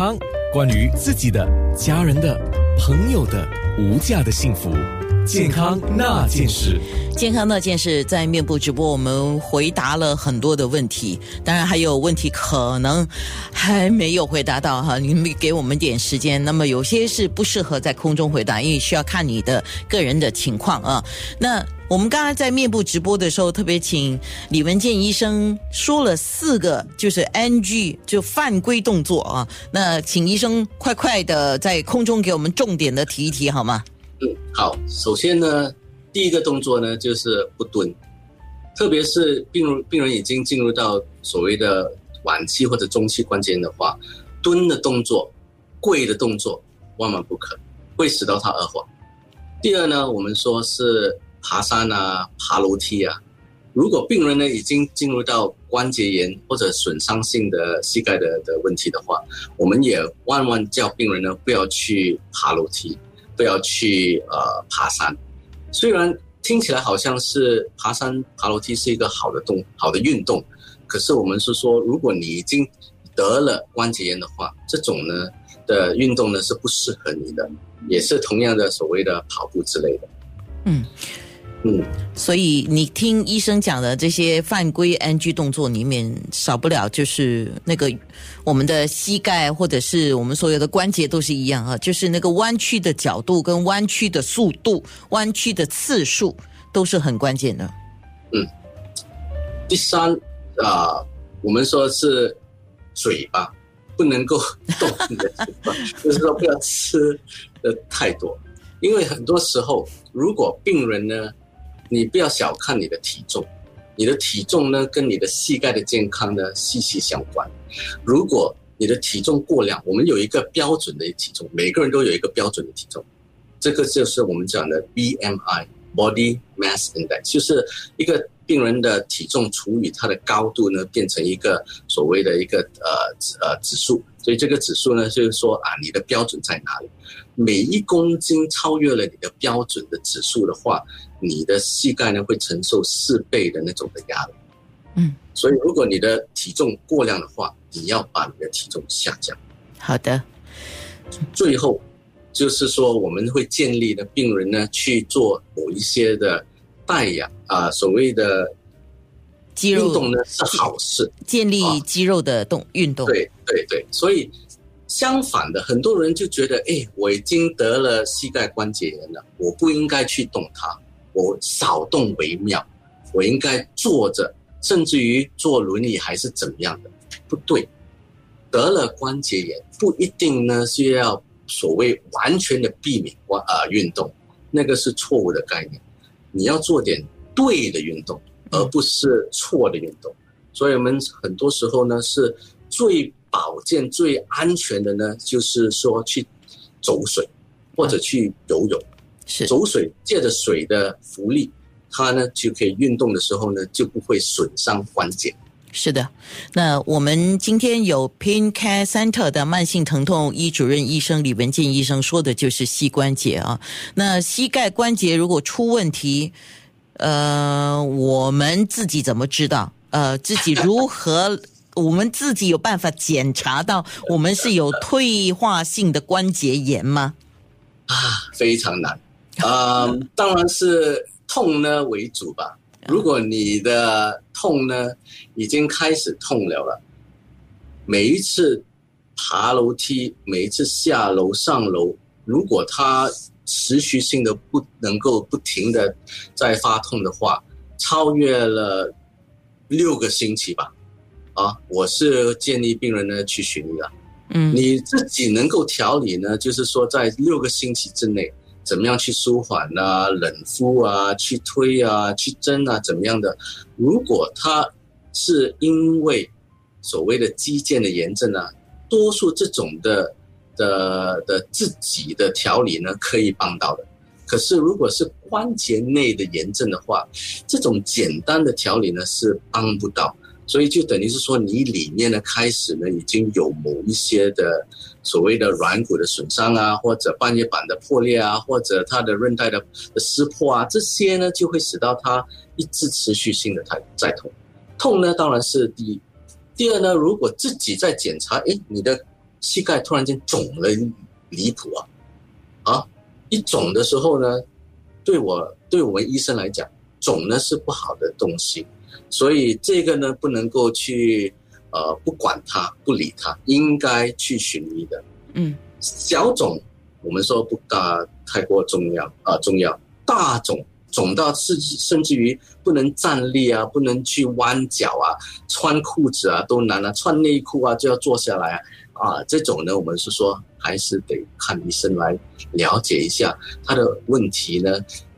康，关于自己的、家人的、朋友的无价的幸福，健康那件事。健康那件事在面部直播，我们回答了很多的问题，当然还有问题可能还没有回答到哈，你们给我们点时间。那么有些是不适合在空中回答，因为需要看你的个人的情况啊。那我们刚才在面部直播的时候，特别请李文健医生说了四个，就是 NG 就犯规动作啊。那请医生快快的在空中给我们重点的提一提好吗？嗯，好。首先呢。第一个动作呢，就是不蹲，特别是病人病人已经进入到所谓的晚期或者中期关节炎的话，蹲的动作、跪的动作万万不可，会使到他恶化。第二呢，我们说是爬山啊、爬楼梯啊，如果病人呢已经进入到关节炎或者损伤性的膝盖的的问题的话，我们也万万叫病人呢不要去爬楼梯，不要去呃爬山。虽然听起来好像是爬山、爬楼梯是一个好的动、好的运动，可是我们是说，如果你已经得了关节炎的话，这种呢的运动呢是不适合你的，也是同样的所谓的跑步之类的。嗯。嗯，所以你听医生讲的这些犯规 NG 动作里面，少不了就是那个我们的膝盖或者是我们所有的关节都是一样啊，就是那个弯曲的角度跟弯曲的速度、弯曲的次数都是很关键的。嗯，第三啊，我们说是嘴巴不能够动你的嘴巴，就是说不要吃的太多，因为很多时候如果病人呢。你不要小看你的体重，你的体重呢跟你的膝盖的健康呢息息相关。如果你的体重过量，我们有一个标准的体重，每个人都有一个标准的体重，这个就是我们讲的 BMI（Body Mass Index），就是一个病人的体重除以他的高度呢，变成一个所谓的一个呃呃指数。所以这个指数呢，就是说啊，你的标准在哪里？每一公斤超越了你的标准的指数的话。你的膝盖呢会承受四倍的那种的压力，嗯，所以如果你的体重过量的话，你要把你的体重下降。好的，最后就是说我们会建立的病人呢去做某一些的带氧啊，所谓的肌肉运动呢是好事，建立肌肉的动运动。对对对，所以相反的，很多人就觉得，哎，我已经得了膝盖关节炎了，我不应该去动它。我少动为妙，我应该坐着，甚至于坐轮椅还是怎么样的？不对，得了关节炎不一定呢是要所谓完全的避免关啊运动，那个是错误的概念。你要做点对的运动，而不是错的运动。所以我们很多时候呢是最保健、最安全的呢，就是说去走水或者去游泳。是走水，借着水的浮力，它呢就可以运动的时候呢就不会损伤关节。是的，那我们今天有 Pain Care Center 的慢性疼痛医主任医生李文健医生说的就是膝关节啊。那膝盖关节如果出问题，呃，我们自己怎么知道？呃，自己如何？我们自己有办法检查到我们是有退化性的关节炎吗？啊，非常难。啊，当然是痛呢为主吧。如果你的痛呢已经开始痛了了，每一次爬楼梯，每一次下楼上楼，如果它持续性的不能够不停的在发痛的话，超越了六个星期吧，啊，我是建议病人呢去寻医了。嗯，你自己能够调理呢，就是说在六个星期之内。怎么样去舒缓啊？冷敷啊，去推啊，去针啊，怎么样的？如果他是因为所谓的肌腱的炎症啊，多数这种的的的自己的调理呢，可以帮到的。可是如果是关节内的炎症的话，这种简单的调理呢是帮不到。所以就等于是说，你里面呢开始呢已经有某一些的所谓的软骨的损伤啊，或者半月板的破裂啊，或者它的韧带的撕破啊，这些呢就会使到它一直持续性的在在痛。痛呢当然是第一，第二呢，如果自己在检查，哎，你的膝盖突然间肿了离谱啊！啊，一肿的时候呢，对我对我们医生来讲，肿呢是不好的东西，所以这个呢不能够去呃不管它不理它，应该去寻医的。嗯，小肿我们说不大太过重要啊，重要大肿。肿到甚至甚至于不能站立啊，不能去弯脚啊，穿裤子啊都难啊，穿内裤啊就要坐下来啊，啊，这种呢，我们是说还是得看医生来了解一下他的问题呢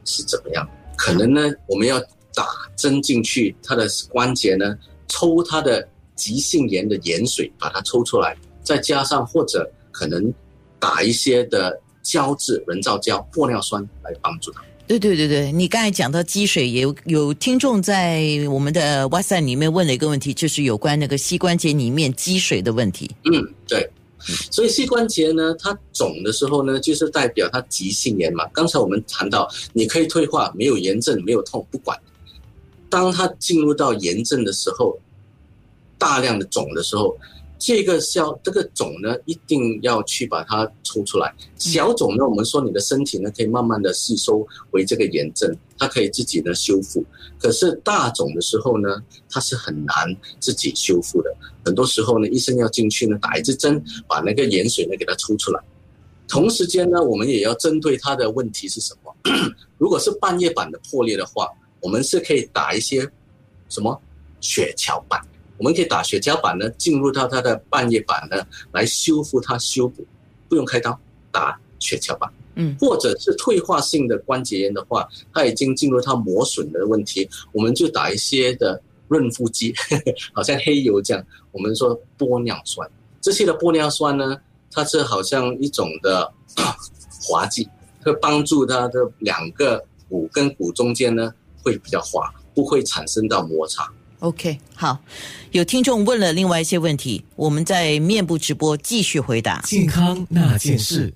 是怎么样。可能呢，我们要打针进去他的关节呢，抽他的急性炎的盐水，把它抽出来，再加上或者可能打一些的胶质人造胶玻尿酸来帮助他。对对对对，你刚才讲到积水，有有听众在我们的哇塞里面问了一个问题，就是有关那个膝关节里面积水的问题。嗯，对。所以膝关节呢，它肿的时候呢，就是代表它急性炎嘛。刚才我们谈到，你可以退化，没有炎症，没有痛，不管。当它进入到炎症的时候，大量的肿的时候。这个消这个肿呢，一定要去把它抽出来。小肿呢，我们说你的身体呢可以慢慢的吸收为这个炎症，它可以自己呢修复。可是大肿的时候呢，它是很难自己修复的。很多时候呢，医生要进去呢打一支针，把那个盐水呢给它抽出来。同时间呢，我们也要针对它的问题是什么。如果是半月板的破裂的话，我们是可以打一些什么血桥板。我们可以打血胶板呢，进入到它的半月板呢，来修复它修补，不用开刀，打血胶板。嗯，或者是退化性的关节炎的话，它已经进入它磨损的问题，我们就打一些的润肤剂，好像黑油这样。我们说玻尿酸，这些的玻尿酸呢，它是好像一种的滑剂，会帮助它的两个骨跟骨中间呢会比较滑，不会产生到摩擦。OK，好，有听众问了另外一些问题，我们在面部直播继续回答健康那件事。